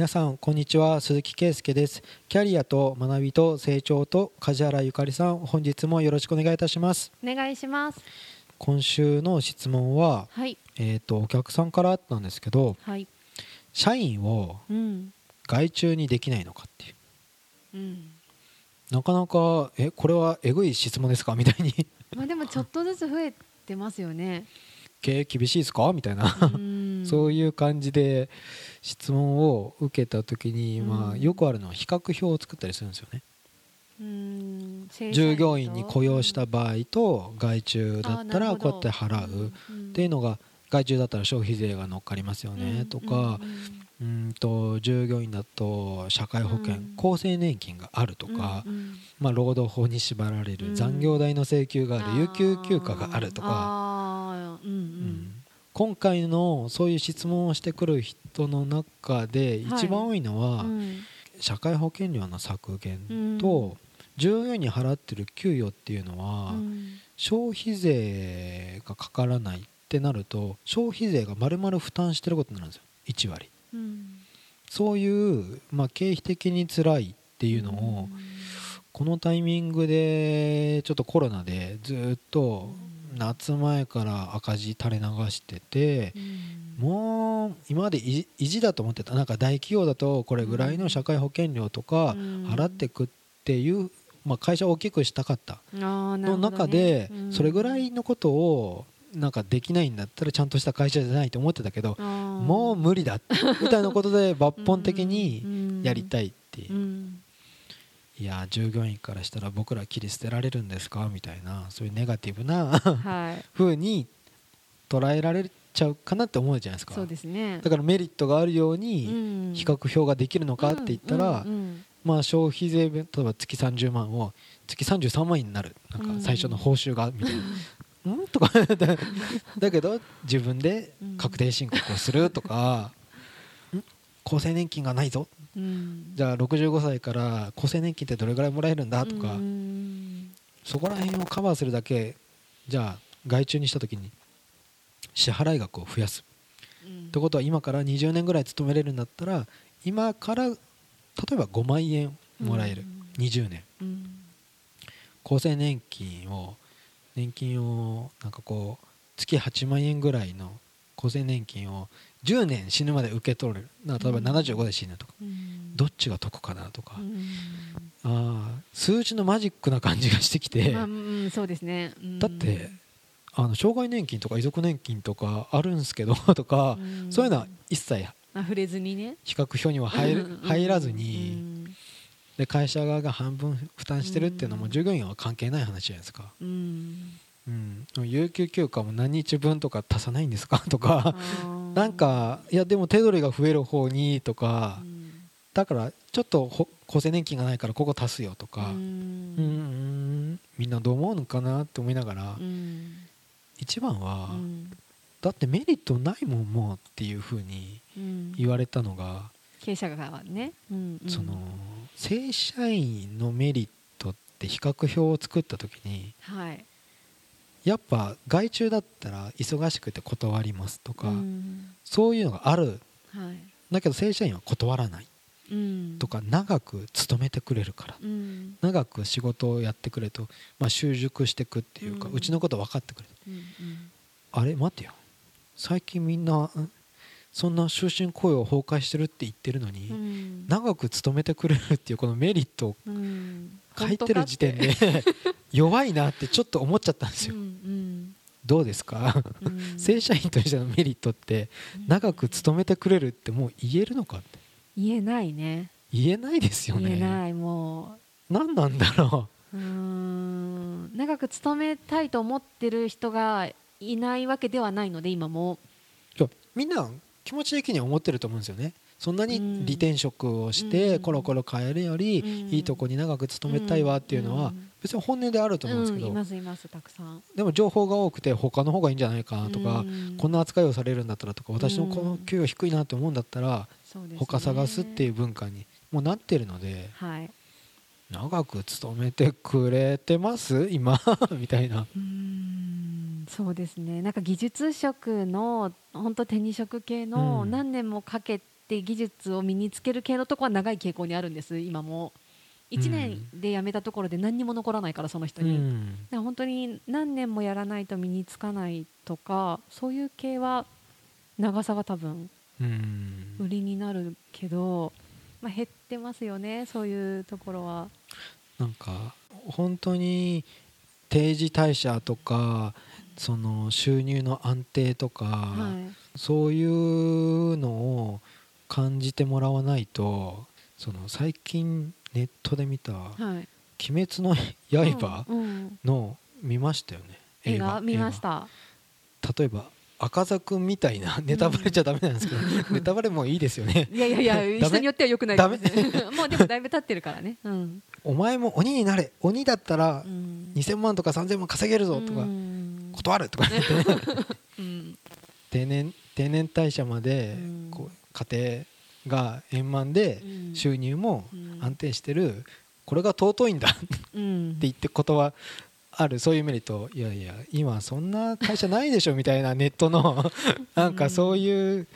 皆さんこんにちは。鈴木圭介です。キャリアと学びと成長と梶原ゆかりさん本日もよろしくお願いいたします。お願いします。今週の質問ははい。えっ、とお客さんからあったんですけどはい。社員をうん。外注にできないのかっていう。うん。なかなかえこれはえぐい質問ですか？みたいに。まあでもちょっとずつ増えてますよね。経営厳しいですか？みたいな。うんそういう感じで質問を受けた時に、うん。まあ、よくあるのは比較表を作ったりするんですよね。うん。従業員に雇用した場合と外注だったらこうやって払う。うんっていうのが外注だったら消費税が乗っかりますよねとかうーんと従業員だと社会保険うん。厚生年金があるととかまあ労働法に縛られる残業代の請求がある有給休暇があるとか今回のそういう質問をしてくる人の中で一番多いのはうん。社会保険料の削減うん。と従業員に払ってる給与っていうのはうん。消費税がかからないってなると消費税が丸々負担してることになるんですよ。1割。うん。そういう、まあ、経費的に辛いっていうのをこのタイミングでちょっとコロナでずっと夏前から赤字垂れ流しててうん。もう今まで意地だと思ってた。なんか大企業だとこれぐらいの社会保険料とかうん。払ってくっていう、まあ、会社を大きくしたかった。の中でうん。それぐらいのことをなんかできないんだったらちゃんとした会社じゃないと思ってたけどもう無理だみたいなことで抜本的にやりたいっていう。うんいや従業員からしたら僕ら切り捨てられるんですか？みたいなそういうネガティブなはい。風に捉えられちゃうかなって思うじゃないですか。そうですね。だからメリットがあるよううにん。比較表ができるのかって言ったら、まあ消費税例えば月30万を月33万円になる。なんか最初の報酬がみたいな。うんとかだだけど自分で確定申告をするとか、ん 厚生年金がないぞ。うん。じゃあ65歳から厚生年金ってどれぐらいもらえるんだとか、うん。そこら辺をカバーするだけじゃあ外注にした時に支払い額を増やす。うん。ってことは今から20年ぐらい勤めれるんだったら今から例えば5万円もらえる、20年。うん。厚生年金を年金をなんかこう月8万円ぐらいの厚生年金を10年死ぬまで受け取れる。な例えばうん。75で死ぬとか、うん。どっちが得かなとか、うん。あー数字のマジックな感じがしてきて、まあうんそうですね。うん。だってあの障害年金とか遺族年金とかあるんすけどとか、ん。そういうのは一切あ触れずにね。比較表には入るうん入らずに、うんで会社側が半分負担してるっていうのもうん。従業員は関係ない話じゃないですか。うん。うん、有給休暇も何日分とか足さないんですか？とかなんかいやでも手取りが増える方にとかうん。だからちょっとほ厚生年金がないからここ足すよとか。ううんんみんなどう思うのかなって思いながら。うん。一番はうん。だってメリットないもんもうっていうふうにうん。言われたのが経営者側はねその正社員のメリットって比較表を作った時にはいやっぱ外注だったら忙しくて断りますとかうん。そういうのがある。はい。だけど正社員は断らない。うん。とか長く勤めてくれるから。うん。長く仕事をやってくれと、まあ、習熟していくっていうか、ううんちのこと分かってくれる。うんあれ待てよ。最近みんなんそんな終身雇用崩壊してるって言ってるのに、うん。長く勤めてくれるっていうこのメリット書いてる時点で弱いなってちょっと思っちゃったんですよ、うんどうですか？うん。うん正社員としてのメリットって長く勤めてくれるってもう言えるのかって。言えないね。言えないですよね。言えないも何なんだろう。うーん。長く勤めたいと思ってる人がいないわけではないので今も。みんな気持ち的には思ってると思うんですよねそんなに利転職をしてうん。コロコロ変えるよりうん。いいとこに長く勤めたいわっていうのはうん。別に本音であると思うんですけどますいますたくさん。でも情報が多くて他の方がいいんじゃないかなとかうん。こんな扱いをされるんだったらとか私のこの給与低いなって思うんだったら他探すっていう文化にもうなってるのではい。長く勤めてくれてます？今？みたいな。そうですね。なんか技術職の本当手に職系のうん。何年もかけって技術を身につける系のところは長い傾向にあるんです今も。1年で辞めたところで何にも残らないからその人に、うん。だから本当に何年もやらないと身につかないとかそういう系は長さが多分うん。売りになるけど、まあ、減ってますよねそういうところは。なんか本当に定時退社とかその収入の安定とか、はい。そういうのを感じてもらわないとその最近ネットで見た「はい、鬼滅の刃うんうん」の見ましたよね映画見ました。例えば赤座くんみたいな ネタバレちゃダメなんですけど、ネタバレもいいですよね。いやいやいや 人によってはよくないダメ？もうでもだいぶ経ってるからね。うん、お前も鬼になれ。鬼だったらうん、2000万とか3000万稼げるぞとか、うん。断るとか言ってうん。定年定年退社までうん。こう家庭が円満でうん。収入もうん。安定してるこれが尊いんだってうん言ってことはあるそういうメリット。いやいや今そんな会社ないでしょみたいなネットのなんかそういう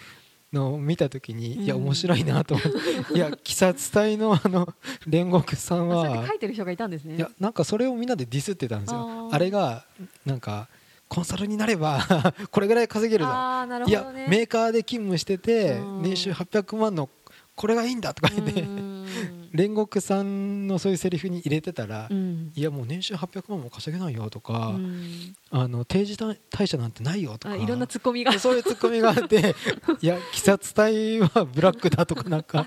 のを見た時にいやうん面白いなと思っていや鬼殺隊のあの煉獄さんはて書いてる人がいたんですね。いやなんかそれをみんなでディスってたんですよ。あれがなんかコンサルになれば これぐらい稼げるなるほいやメーカーで勤務しててうん。年収800万のこれがいいんだとか言ってうん。煉獄さんのそういうセリフに入れてたらうん。いやもう年収800万も稼げないよとかうん。あの定時退社なんてないよとかあいろんなツッコミが。そういうツッコミがあって いや鬼殺隊はブラックだとかなんか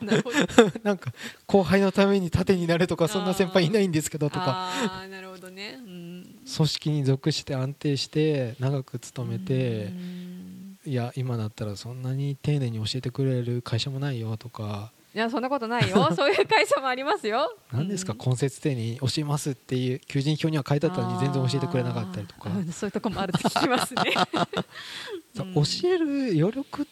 なんか後輩のために盾になるとかそんな先輩いないんですけどとか。ああなるほどね。うん組織に属して安定して長く勤めてうん。いや今だったらそんなに丁寧に教えてくれる会社もないよとか。いやそんなことないよ。そういう会社もありますよ。何ですか？うん。根節丁寧に教えますっていう求人票には書いてあったのに全然教えてくれなかったりとか。そういうとこもあるって聞きますね。教える余力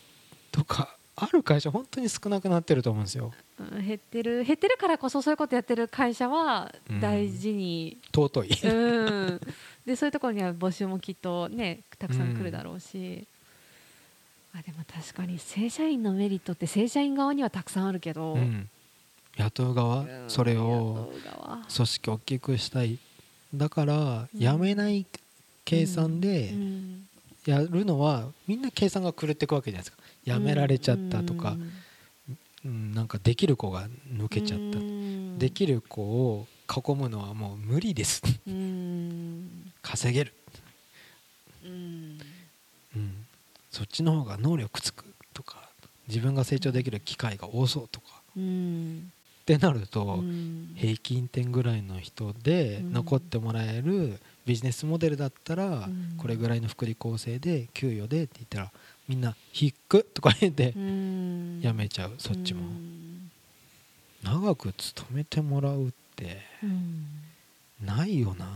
とかある会社本当に少なくなってると思うんですよ。うん減ってる減ってるからこそそういうことやってる会社はうん。大事に。尊い。うん。でそういうところには募集もきっとねたくさん来るだろうし、あでも確かに正社員のメリットって正社員側にはたくさんあるけど、うん。雇う側うん。それを組織を大きくしたい。だから辞めない計算でうん。やるのはみんな計算が狂っていくわけじゃないですか辞められちゃったとか、うん、なんかできる子が抜けちゃった、うん。できる子を囲むのはもう無理です。うん。稼げる、うん。うん、そっちの方が能力つくとか自分が成長できる機会が多そうとか。うん。ってなると、うん。平均点ぐらいの人でうん。残ってもらえるビジネスモデルだったらうん。これぐらいの福利厚生で給与でって言ったらみんな「引く」とか言ってうん。やめちゃうそっちも。うん長く勤めてもらうってうん。ないよな。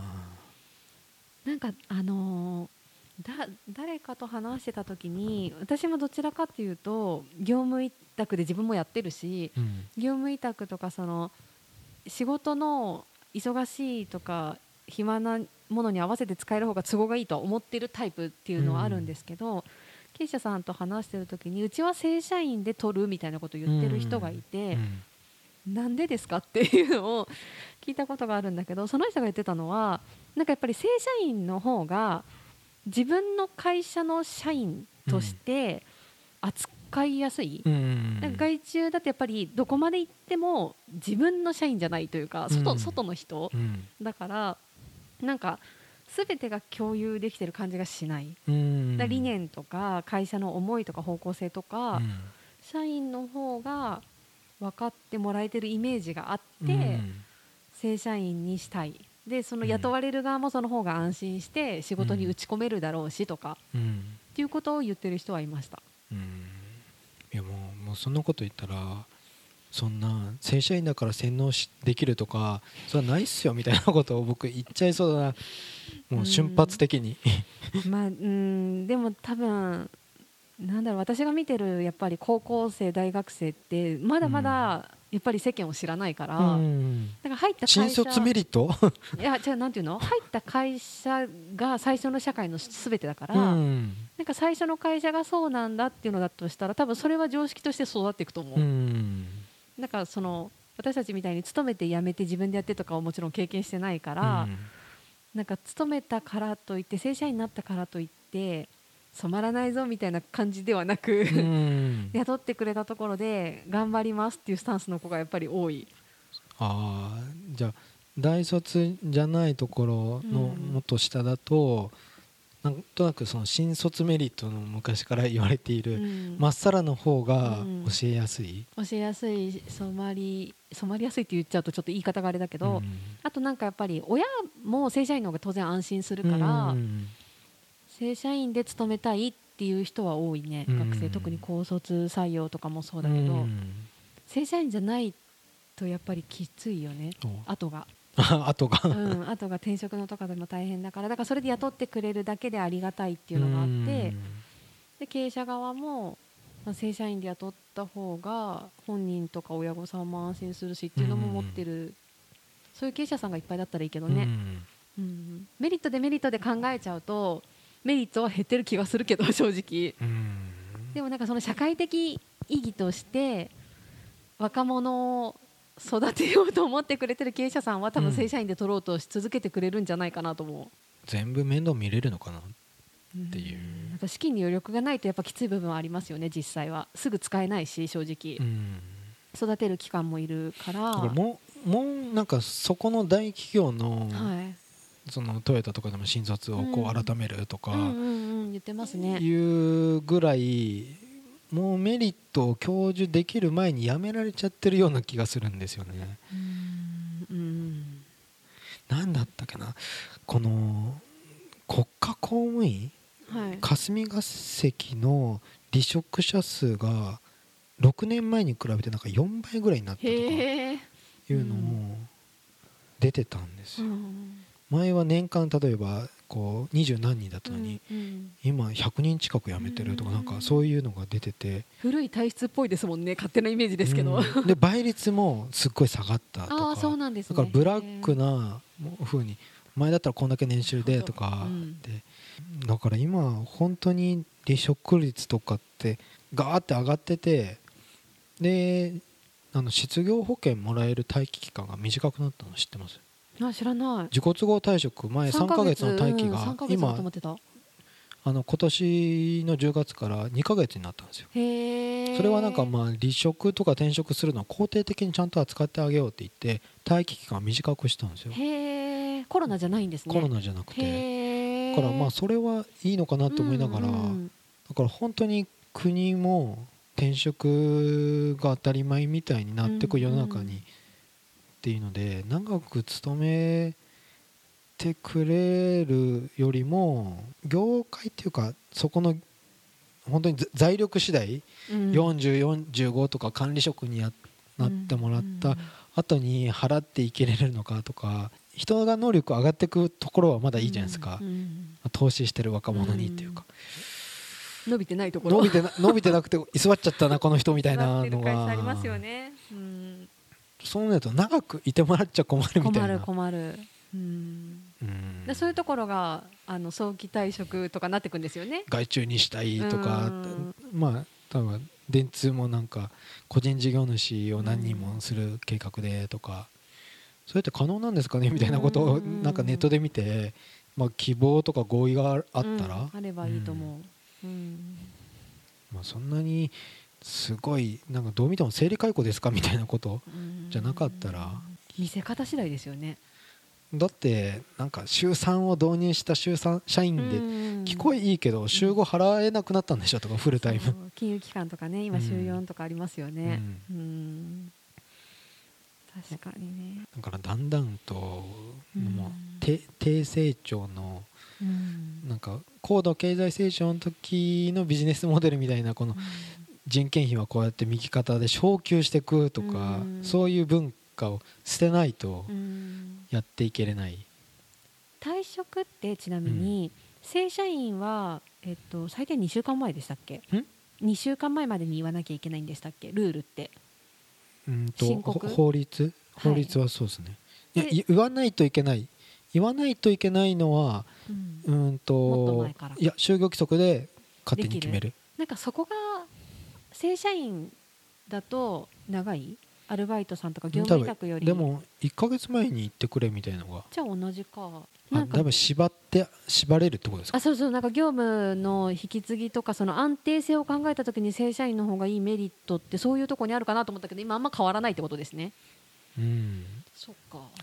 なんかあのーだ誰かと話してた時に私もどちらかというと業務委託で自分もやってるしうん。業務委託とかその仕事の忙しいとか暇なものに合わせて使える方が都合がいいとは思ってるタイプっていうのはあるんですけど、経営者さんと話してる時にうちは正社員で取るみたいなことを言ってる人がいて、うんなんでですかっていうのを聞いたことがあるんだけどその人が言ってたのはなんかやっぱり正社員の方が自分の会社の社員として扱いやすい、うん。なんか外注だとやっぱりどこまで行っても自分の社員じゃないというか外,、うん。外の人。うん。だからなんか全てが共有できてる感じがしない、うん。だ理念とか会社の思いとか方向性とか、うん。社員の方が分かってもらえてるイメージがあって、うん。正社員にしたい。でそのうん。雇われる側もその方が安心して仕事に打ち込めるだろうしとか、うん。っていうことを言ってる人はいました。うん。いやもうもうそんなこと言ったらそんな正社員だから洗脳しできるとかそれはないっすよみたいなことを僕言っちゃいそうだな。もう瞬発的に、まあうんでも多分なんだろう私が見てるやっぱり高校生大学生ってまだまだやっぱり世間を知らないから、うんだから入った会新社卒メリット？いやじゃあなんていうの？入った会社が最初の社会のすべてだから、うんなんか最初の会社がそうなんだっていうのだとしたら多分それは常識として育っていくと思う、うんなんかその私たちみたいに勤めて辞めて自分でやってとかはもちろん経験してないから、なんか勤めたからといって正社員になったからといって染まらないぞみたいな感じではなく、うん。雇ってくれたところで頑張りますっていうスタンスの子がやっぱり多い。ああじゃあ大卒じゃないところのうん。もっと下だと、なんとなくその新卒メリットの昔から言われているうん。ま、っさらの方がうん。教えやすい、教えやすい染まり染まりやすいって言っちゃうとちょっと言い方があれだけど、うん。あとなんかやっぱり親も正社員の方が当然安心するから、うん。正社員で勤めたいっていう人は多いね、うん。学生。特に高卒採用とかもそうだけど、うん。正社員じゃないとやっぱりきついよね後が、あとが、うん、後が転職のとかでも大変だからだからそれで雇ってくれるだけでありがたいっていうのがあって、で経営者側も、まあ、正社員で雇った方が本人とか親御さんも安心するしっていうのも持ってる、そういう経営者さんがいっぱいだったらいいけどうん。ね、うん。メリットデメリットで考えちゃうとメリットは減ってる気がするけど正直。うん。でもなんかその社会的意義として若者を育てようと思ってくれてる経営者さんは多分うん正社員で取ろうとし続けてくれるんじゃないかなと思う。全部面倒見れるのかなっていう。やっぱ資金に余力がないとやっぱきつい部分はありますよね実際は。すぐ使えないし正直、うん。育てる期間もいるから。もうもうなんかそこの大企業の,、はい。そのトヨタとかでも新卒をこうん。う改めるとか、うんうんうん。言ってますね。いうぐらいもうメリットを享受できる前にやめられちゃってるような気がするんですよね。うん。うん。なんだったっけな？この国家公務員？はい。霞が関の離職者数が6年前に比べてなんか4倍ぐらいになったとかいうのも出てたんですよ。うん。前は年間例えばこう二十何人だったのに、うんうん。今100人近く辞めてるとかうんなん。かそういうのが出てて。古い体質っぽいですもんね勝手なイメージですけど、うん。で倍率もすっごい下がったとああかそうなんですね。だからブラックな風に前だったらこんだけ年収でとかうん。でだから今本当に離職率とかってガーって上がっててであの失業保険もらえる待機期間が短くなったの知ってます？あ知らない。自己都合退職前3ヶ月？の待機うんが3ヶ月だ今あの今年の10月から2ヶ月になったんですよ。それはなんかまあ離職とか転職するのを肯定的にちゃんと扱ってあげようって言って待機期間を短くしたんですよ。へえコロナじゃないんですね。コロナじゃなくて。だからまあそれはいいのかなと思いながら、うんうんだから本当に国も転職が当たり前みたいになってく世の中にっていうので長く勤めてくれるよりも業界っていうかそこの本当に財力次第、うん。4045とか管理職にやなってもらった後に払っていけれるのかとか人が能力上がっていくところはまだいいじゃないですか、うんうん投資してる若者にっていうか、伸びてないところ。伸びてな伸びてなくて居座っちゃったなこの人みたいなのが。会社ありますよね、うん、そうなると長くいてもらっちゃ困るみた困るいな。困る、うん、うん。でそういうところがあの早期退職とかなってくんですよね。外注にしたいとかうん。まあ多分電通もなんか個人事業主を何人もする計画でとかそれって可能なんですかね？みたいなことをうんなんかネットで見て、まあ、希望とか合意があったら、うん。あればいいと思う、うん。まあ、そんなにすごいなんかどう見ても生理解雇ですかみたいなことうんじゃなかったら。見せ方次第ですよね。だってなんか週3を導入した週3社員で聞こえいいけど週5払えなくなったんでしょとかフルタイム。金融機関とかね今うん週4とかありますよね。うん。確かにね。だからだんだんとうん。もう低低成長のうん。なんか高度経済成長の時のビジネスモデルみたいなこの人件費はこうやって右肩で昇給していくとかうん。そういう文化を捨てないとうん。やっていけれない。退職ってちなみに、正社員は、えっと、最低2週間前でしたっけ？ん？2週間前までに言わなきゃいけないんでしたっけ？ルールって。うんと法律？法律はそうですね、い、やでい言わないといけない。言わないといけないのはうん。うんといや就業規則で勝手に決める。なんかそこが正社員だと長い？アルバイトさんとか業務委託より。でも1か月前に言ってくれみたいなのが。じゃあ同じか。あなんか。多分縛って縛れるってことですか？あそうそうなんか業務の引き継ぎとかその安定性を考えた時に正社員の方がいいメリットってそういうところにあるかなと思ったけど今あんま変わらないってことですね。うん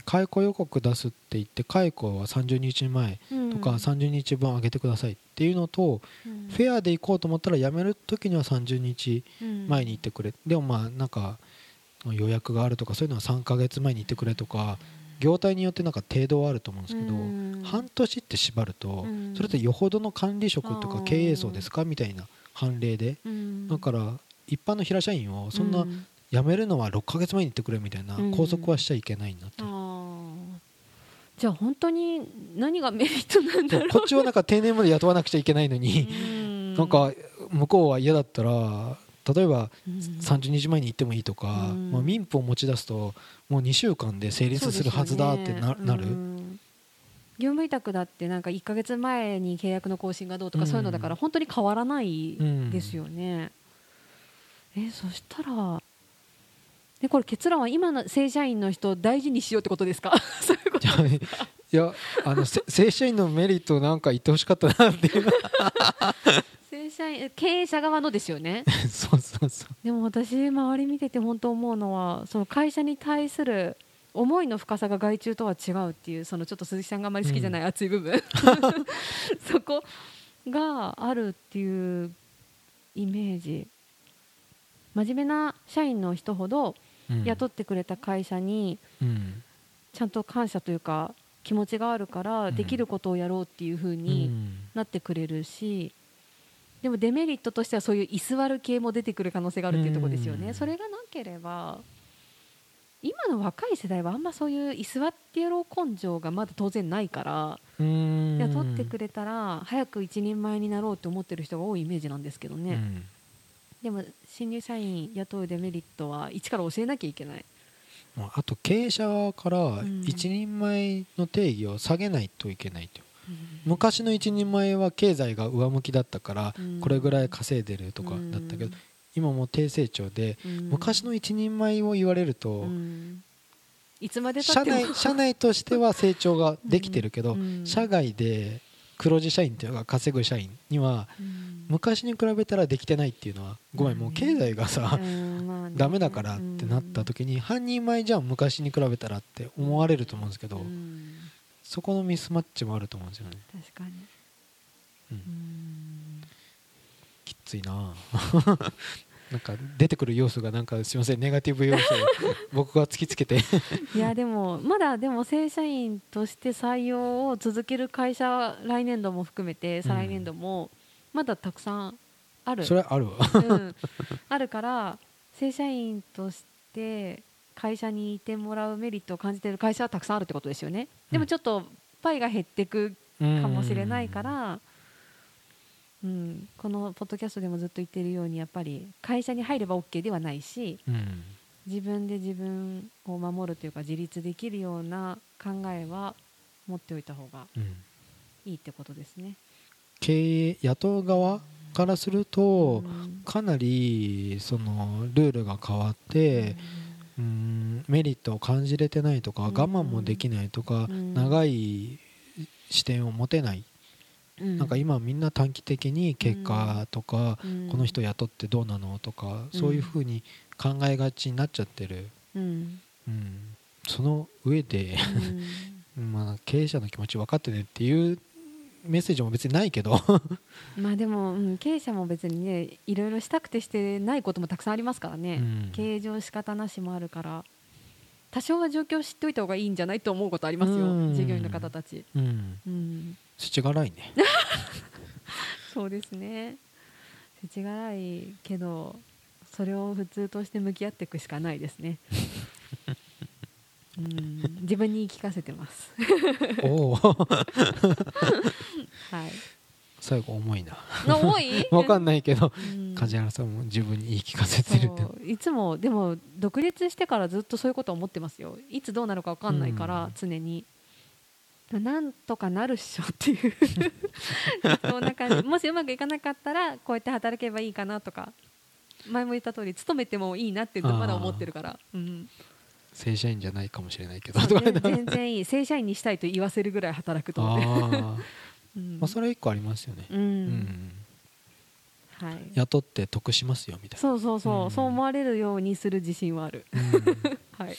解雇予告出すって言って解雇は30日前うん。とか30日分上げてくださいっていうのと、うん。フェアで行こうと思ったら辞める時には30日前に行ってくれ、でもまあなんか予約があるとかそういうのは3ヶ月前に行ってくれとか業態によってなんか程度はあると思うんですけど、うん。半年って縛ると、うん。それってよほどの管理職とか経営層ですかみたいな判例で、うん。だから一般の平社員をそんうな辞めるのは6ヶ月前に行ってくれみたいなうん。拘束はしちゃいけないんだって、あー。じゃあ本当に何がメリットなんだろう。こっちはなんか定年まで雇わなくちゃいけないのに、うん。なんか向こうは嫌だったら例えばうん。30日前に行ってもいいとか、うん。まあ、民法を持ち出すともう2週間で成立するはずだってな,、ねなる、うん業務委託だってなんか1か月前に契約の更新がどうとかうん。そういうのだから本当に変わらないうん。ですよね。えそしたらでこれ結論は今の正社員の人を大事にしようってことですか？そういうこといやあのせ正社員のメリットなんか言ってほしかったなっていう。正社員経営者側のですよね？そうそうそう。でも私周り見てて本当思うのはその会社に対する思いの深さが外注とは違うっていうそのちょっと鈴木さんがあまり好きじゃない熱い部分、そこがあるっていうイメージ。真面目な社員の人ほどうん雇ってくれた会社にうん。ちゃんと感謝というか気持ちがあるからうん。できることをやろうっていう風になってくれるし、でもデメリットとしてはそういう居座る系も出てくる可能性があるっていうところですよね、うん。それがなければ今の若い世代はあんまそういう居座ってやろう根性がまだ当然ないから、うん。雇ってくれたら早く一人前になろうと思ってる人が多いイメージなんですけどね、うんでも新入社員雇うデメリットは一から教えなきゃいけない。まああと経営者側からん。一人前の定義を下げないといけないと、昔の一人前は経済が上向きだったからうん。これぐらい稼いでるとかだったけど、今もう低成長でうん。昔の一人前を言われると、うん。いつまでた社っても。内社内としては成長ができてるけど、うん。社外で黒字社員っていうか稼ぐ社員にはうん。昔に比べたらできてないっていうのはごめんもう経済がさダメだからってなった時に半人前じゃん昔に比べたらって思われると思うんですけどうん。そこのミスマッチもあると思うんですよね。確かに、うん。うん。きついななんか出てくる要素がなんかすいませんネガティブ要素を 僕が突きつけて。いやでもまだでも正社員として採用を続ける会社来年度も含めて再来年度もまだたくさんある、それあるわ。うん、あるから正社員として会社にいてもらうメリットを感じている会社はたくさんあるってことですよね。でもちょっとパイが減っていくかもしれないから、うん、このポッドキャストでもずっと言ってるようにやっぱり会社に入れば OK ではないしうん。自分で自分を守るというか自立できるような考えは持っておいた方がうん。いいってことですね。経営雇う側からするとうん。かなりそのルールが変わってうん。メリットを感じれてないとかうん我慢もできないとかうん。長い視点を持てないうんなんか今みんな短期的に結果とかうん。この人雇ってどうなのとかそういうふうに考えがちになっちゃってる。うん。うん。その上で まあ経営者の気持ち分かってねっていうメッセージも別にないけど。う んまあでも、うん、経営者も別にねいろいろしたくてしてないこともたくさんありますからね、うん。経営上仕方なしもあるから。多少は状況を知っておいた方がいいんじゃないと思うことありますよ、うん。従業員の方たち、うん。うん、世知辛いね。そうですね。世知辛いけどそれを普通として向き合っていくしかないですね。うん。自分に言い聞かせてます。おお。はい。最後重いな。の多い？わかんないけどうん。梶原さんも自分に言い聞かせてるって。いつもでも独立してからずっとそういうこと思ってますよ。いつどうなるか分かんないから、うん。常になんとかなるっしょっていう。そんな感じ。もしうまくいかなかったらこうやって働けばいいかなとか。前も言った通り勤めてもいいなってまだ思ってるから、うん、正社員じゃないかもしれないけど。全全然いい。正社員にしたいと言わせるぐらい働くと思って。うん。まあそれは一個ありますよね。うん。うん。はい、雇って得しますよみたいな。そうそうそう、うん。そう思われるようにする自信はある、うん。はい、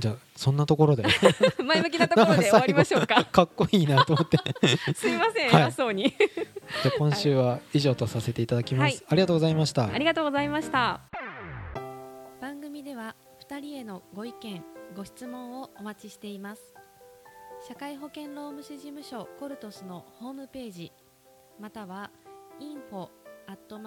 じゃあそんなところで。前向きなところで終わりましょうか。かっこいいなと思って。すいませんはい。偉そうに。じゃあ今週は以上とさせていただきます、はい。ありがとうございました。ありがとうございました。番組では2人へのご意見ご質問をお待ちしています。社会保険労務士事務所コルトスのホームページまたは info アット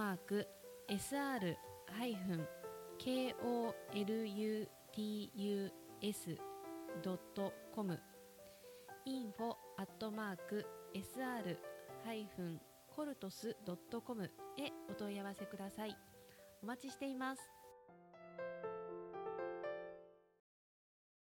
sr.com info at mark sr-coltos.com へお問い合わせください。お待ちしています。